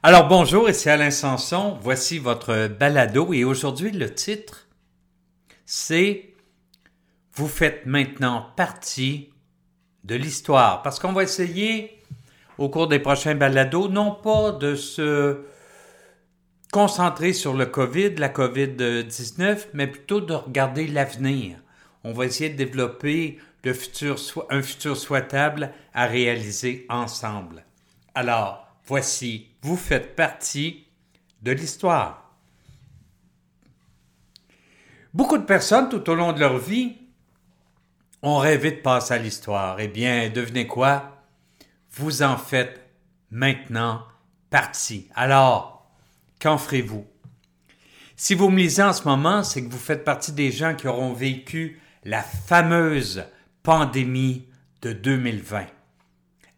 Alors bonjour, ici Alain Sanson, voici votre balado et aujourd'hui le titre c'est Vous faites maintenant partie de l'histoire parce qu'on va essayer au cours des prochains balados non pas de se concentrer sur le COVID, la COVID-19, mais plutôt de regarder l'avenir. On va essayer de développer futur, un futur souhaitable à réaliser ensemble. Alors, Voici, vous faites partie de l'histoire. Beaucoup de personnes tout au long de leur vie ont rêvé de passer à l'histoire. Eh bien, devenez quoi? Vous en faites maintenant partie. Alors, qu'en ferez-vous? Si vous me lisez en ce moment, c'est que vous faites partie des gens qui auront vécu la fameuse pandémie de 2020.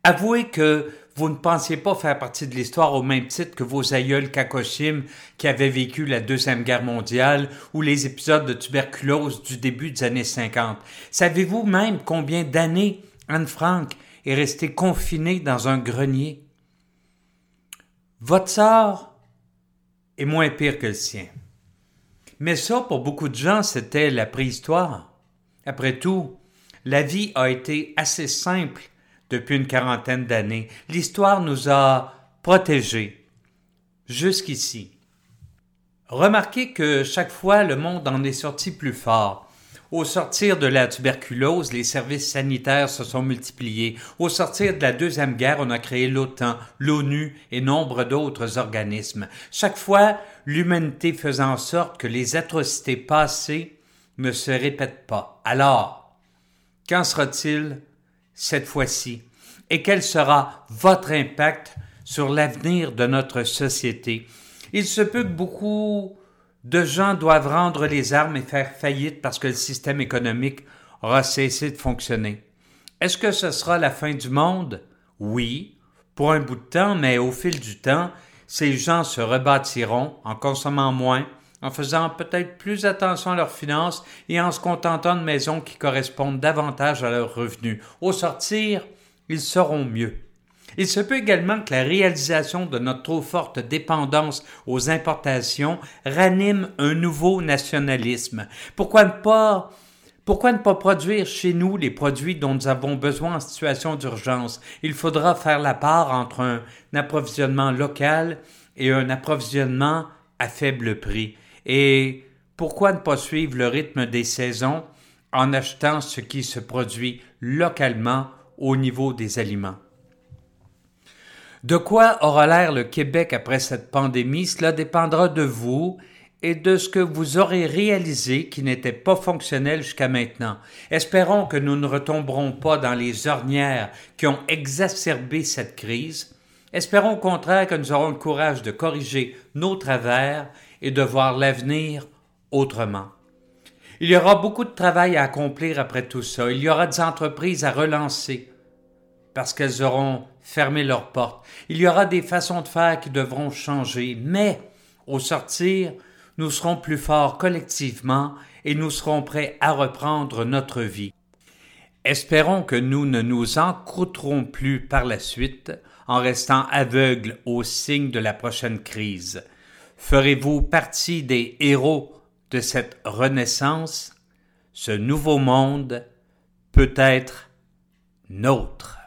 Avouez que vous ne pensiez pas faire partie de l'histoire au même titre que vos aïeuls Kakoshim qui avaient vécu la Deuxième Guerre mondiale ou les épisodes de tuberculose du début des années 50. Savez-vous même combien d'années Anne Frank est restée confinée dans un grenier? Votre sort est moins pire que le sien. Mais ça, pour beaucoup de gens, c'était la préhistoire. Après tout, la vie a été assez simple depuis une quarantaine d'années. L'histoire nous a protégés jusqu'ici. Remarquez que chaque fois le monde en est sorti plus fort. Au sortir de la tuberculose, les services sanitaires se sont multipliés. Au sortir de la Deuxième Guerre, on a créé l'OTAN, l'ONU et nombre d'autres organismes. Chaque fois, l'humanité faisait en sorte que les atrocités passées ne se répètent pas. Alors, qu'en sera-t-il cette fois-ci et quel sera votre impact sur l'avenir de notre société. Il se peut que beaucoup de gens doivent rendre les armes et faire faillite parce que le système économique aura cessé de fonctionner. Est-ce que ce sera la fin du monde? Oui, pour un bout de temps, mais au fil du temps, ces gens se rebâtiront en consommant moins, en faisant peut-être plus attention à leurs finances et en se contentant de maisons qui correspondent davantage à leurs revenus. Au sortir, ils seront mieux. Il se peut également que la réalisation de notre trop forte dépendance aux importations ranime un nouveau nationalisme. Pourquoi ne pas pourquoi ne pas produire chez nous les produits dont nous avons besoin en situation d'urgence? Il faudra faire la part entre un approvisionnement local et un approvisionnement à faible prix. Et pourquoi ne pas suivre le rythme des saisons en achetant ce qui se produit localement au niveau des aliments? De quoi aura l'air le Québec après cette pandémie? Cela dépendra de vous et de ce que vous aurez réalisé qui n'était pas fonctionnel jusqu'à maintenant. Espérons que nous ne retomberons pas dans les ornières qui ont exacerbé cette crise. Espérons au contraire que nous aurons le courage de corriger nos travers et de voir l'avenir autrement. Il y aura beaucoup de travail à accomplir après tout ça. Il y aura des entreprises à relancer parce qu'elles auront fermé leurs portes. Il y aura des façons de faire qui devront changer, mais au sortir, nous serons plus forts collectivement et nous serons prêts à reprendre notre vie. Espérons que nous ne nous encrouterons plus par la suite en restant aveugles aux signes de la prochaine crise. Ferez-vous partie des héros de cette renaissance? Ce nouveau monde peut être nôtre.